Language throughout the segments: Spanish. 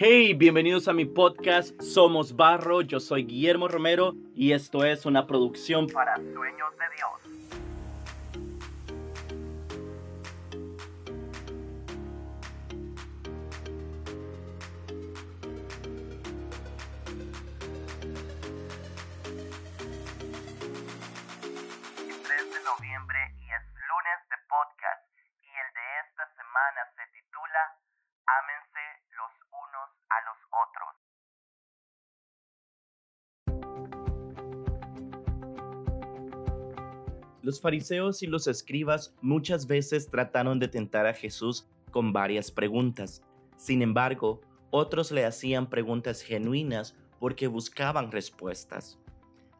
Hey, bienvenidos a mi podcast Somos Barro, yo soy Guillermo Romero y esto es una producción para Sueños de Dios. Los fariseos y los escribas muchas veces trataron de tentar a Jesús con varias preguntas. Sin embargo, otros le hacían preguntas genuinas porque buscaban respuestas.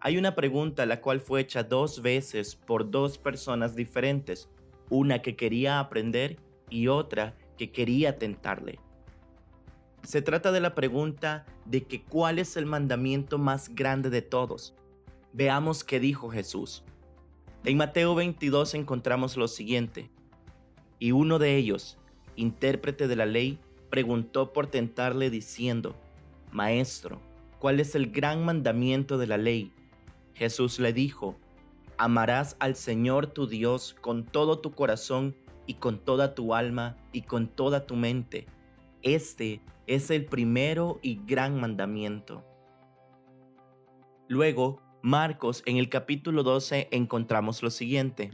Hay una pregunta la cual fue hecha dos veces por dos personas diferentes, una que quería aprender y otra que quería tentarle. Se trata de la pregunta de que cuál es el mandamiento más grande de todos. Veamos qué dijo Jesús. En Mateo 22 encontramos lo siguiente. Y uno de ellos, intérprete de la ley, preguntó por tentarle diciendo, Maestro, ¿cuál es el gran mandamiento de la ley? Jesús le dijo, amarás al Señor tu Dios con todo tu corazón y con toda tu alma y con toda tu mente. Este es el primero y gran mandamiento. Luego, Marcos en el capítulo 12 encontramos lo siguiente.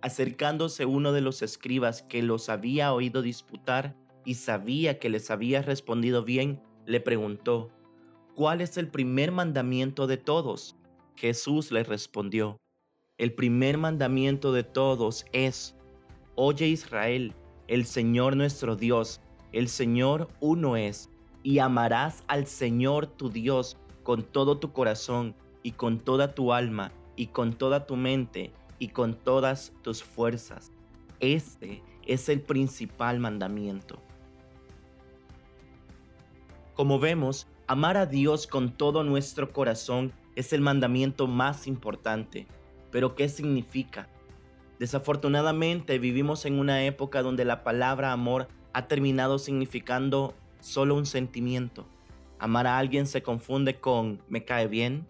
Acercándose uno de los escribas que los había oído disputar y sabía que les había respondido bien, le preguntó, ¿cuál es el primer mandamiento de todos? Jesús le respondió, el primer mandamiento de todos es, Oye Israel, el Señor nuestro Dios, el Señor uno es, y amarás al Señor tu Dios con todo tu corazón y con toda tu alma y con toda tu mente y con todas tus fuerzas. Este es el principal mandamiento. Como vemos, amar a Dios con todo nuestro corazón es el mandamiento más importante. Pero ¿qué significa? Desafortunadamente vivimos en una época donde la palabra amor ha terminado significando solo un sentimiento. Amar a alguien se confunde con me cae bien.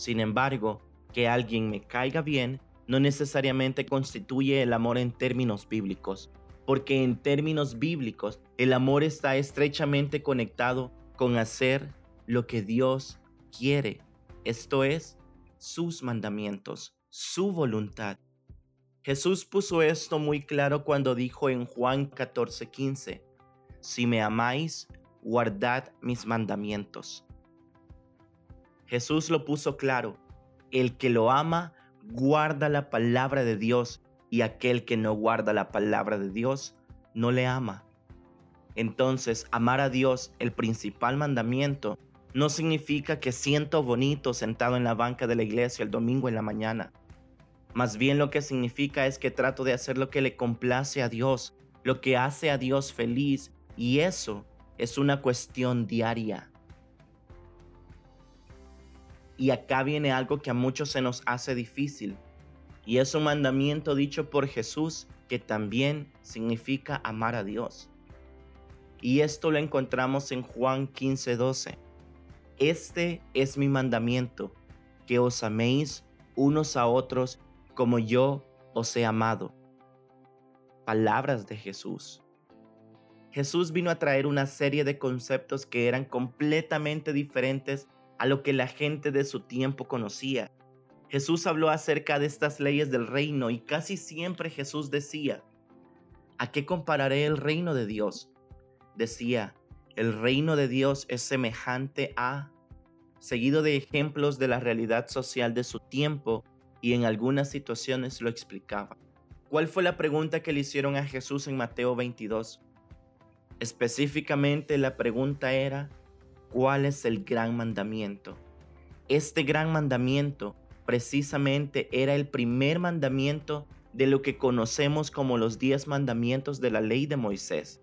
Sin embargo, que alguien me caiga bien no necesariamente constituye el amor en términos bíblicos, porque en términos bíblicos el amor está estrechamente conectado con hacer lo que Dios quiere esto es, sus mandamientos, su voluntad. Jesús puso esto muy claro cuando dijo en Juan 14:15, Si me amáis, guardad mis mandamientos. Jesús lo puso claro, el que lo ama, guarda la palabra de Dios, y aquel que no guarda la palabra de Dios, no le ama. Entonces, amar a Dios, el principal mandamiento, no significa que siento bonito sentado en la banca de la iglesia el domingo en la mañana. Más bien lo que significa es que trato de hacer lo que le complace a Dios, lo que hace a Dios feliz, y eso es una cuestión diaria. Y acá viene algo que a muchos se nos hace difícil, y es un mandamiento dicho por Jesús que también significa amar a Dios. Y esto lo encontramos en Juan 15:12 este es mi mandamiento, que os améis unos a otros como yo os he amado. Palabras de Jesús. Jesús vino a traer una serie de conceptos que eran completamente diferentes a lo que la gente de su tiempo conocía. Jesús habló acerca de estas leyes del reino y casi siempre Jesús decía, ¿a qué compararé el reino de Dios? Decía, el reino de Dios es semejante a, seguido de ejemplos de la realidad social de su tiempo y en algunas situaciones lo explicaba. ¿Cuál fue la pregunta que le hicieron a Jesús en Mateo 22? Específicamente la pregunta era, ¿cuál es el gran mandamiento? Este gran mandamiento precisamente era el primer mandamiento de lo que conocemos como los diez mandamientos de la ley de Moisés.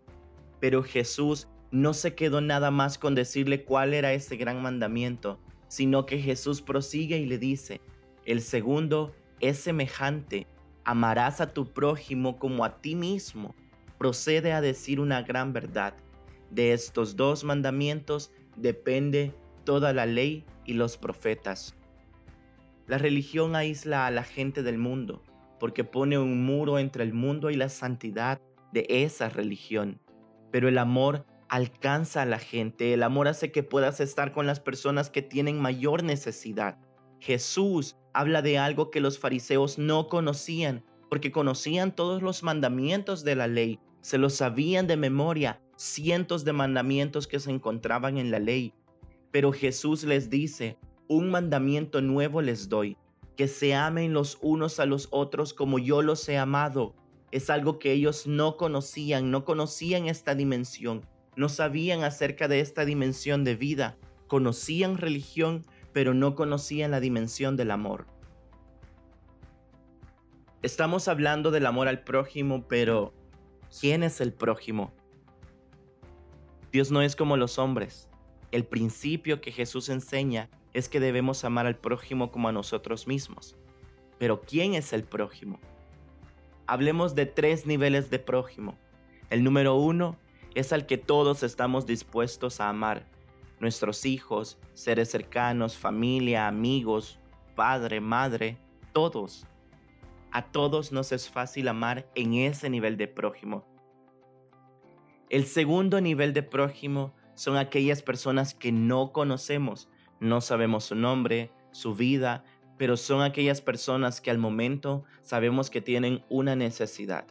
Pero Jesús no se quedó nada más con decirle cuál era ese gran mandamiento, sino que Jesús prosigue y le dice, el segundo es semejante, amarás a tu prójimo como a ti mismo. Procede a decir una gran verdad. De estos dos mandamientos depende toda la ley y los profetas. La religión aísla a la gente del mundo porque pone un muro entre el mundo y la santidad de esa religión. Pero el amor alcanza a la gente, el amor hace que puedas estar con las personas que tienen mayor necesidad. Jesús habla de algo que los fariseos no conocían, porque conocían todos los mandamientos de la ley, se los sabían de memoria, cientos de mandamientos que se encontraban en la ley. Pero Jesús les dice, un mandamiento nuevo les doy, que se amen los unos a los otros como yo los he amado. Es algo que ellos no conocían, no conocían esta dimensión, no sabían acerca de esta dimensión de vida, conocían religión, pero no conocían la dimensión del amor. Estamos hablando del amor al prójimo, pero ¿quién es el prójimo? Dios no es como los hombres. El principio que Jesús enseña es que debemos amar al prójimo como a nosotros mismos. Pero ¿quién es el prójimo? Hablemos de tres niveles de prójimo. El número uno es al que todos estamos dispuestos a amar. Nuestros hijos, seres cercanos, familia, amigos, padre, madre, todos. A todos nos es fácil amar en ese nivel de prójimo. El segundo nivel de prójimo son aquellas personas que no conocemos, no sabemos su nombre, su vida, pero son aquellas personas que al momento sabemos que tienen una necesidad.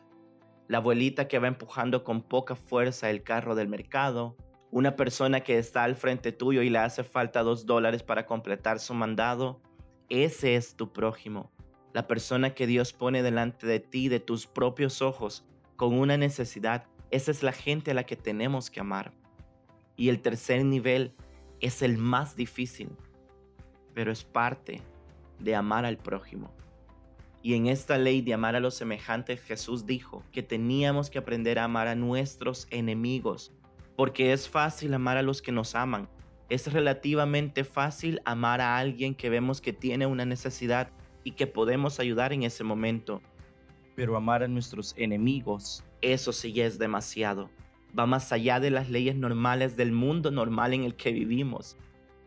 La abuelita que va empujando con poca fuerza el carro del mercado, una persona que está al frente tuyo y le hace falta dos dólares para completar su mandado, ese es tu prójimo, la persona que Dios pone delante de ti, de tus propios ojos, con una necesidad. Esa es la gente a la que tenemos que amar. Y el tercer nivel es el más difícil, pero es parte de amar al prójimo. Y en esta ley de amar a los semejantes, Jesús dijo que teníamos que aprender a amar a nuestros enemigos, porque es fácil amar a los que nos aman. Es relativamente fácil amar a alguien que vemos que tiene una necesidad y que podemos ayudar en ese momento. Pero amar a nuestros enemigos, eso sí ya es demasiado va más allá de las leyes normales del mundo normal en el que vivimos.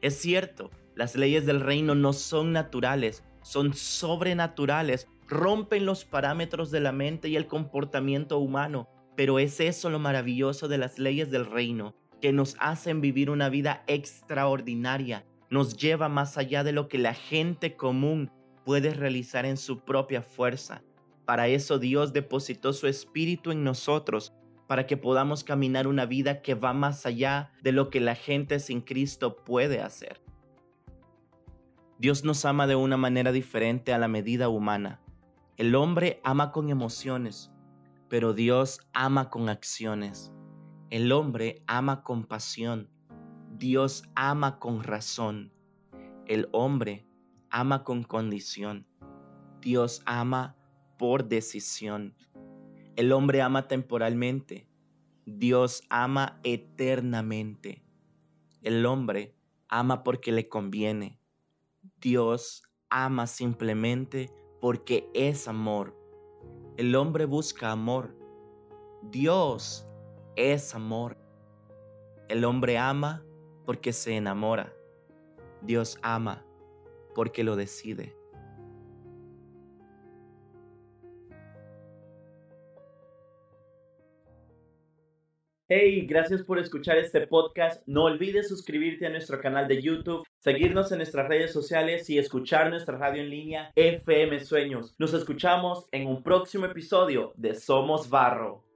Es cierto, las leyes del reino no son naturales, son sobrenaturales, rompen los parámetros de la mente y el comportamiento humano, pero es eso lo maravilloso de las leyes del reino, que nos hacen vivir una vida extraordinaria, nos lleva más allá de lo que la gente común puede realizar en su propia fuerza. Para eso Dios depositó su espíritu en nosotros para que podamos caminar una vida que va más allá de lo que la gente sin Cristo puede hacer. Dios nos ama de una manera diferente a la medida humana. El hombre ama con emociones, pero Dios ama con acciones. El hombre ama con pasión, Dios ama con razón. El hombre ama con condición, Dios ama por decisión. El hombre ama temporalmente, Dios ama eternamente. El hombre ama porque le conviene. Dios ama simplemente porque es amor. El hombre busca amor. Dios es amor. El hombre ama porque se enamora. Dios ama porque lo decide. Hey, gracias por escuchar este podcast. No olvides suscribirte a nuestro canal de YouTube, seguirnos en nuestras redes sociales y escuchar nuestra radio en línea FM Sueños. Nos escuchamos en un próximo episodio de Somos Barro.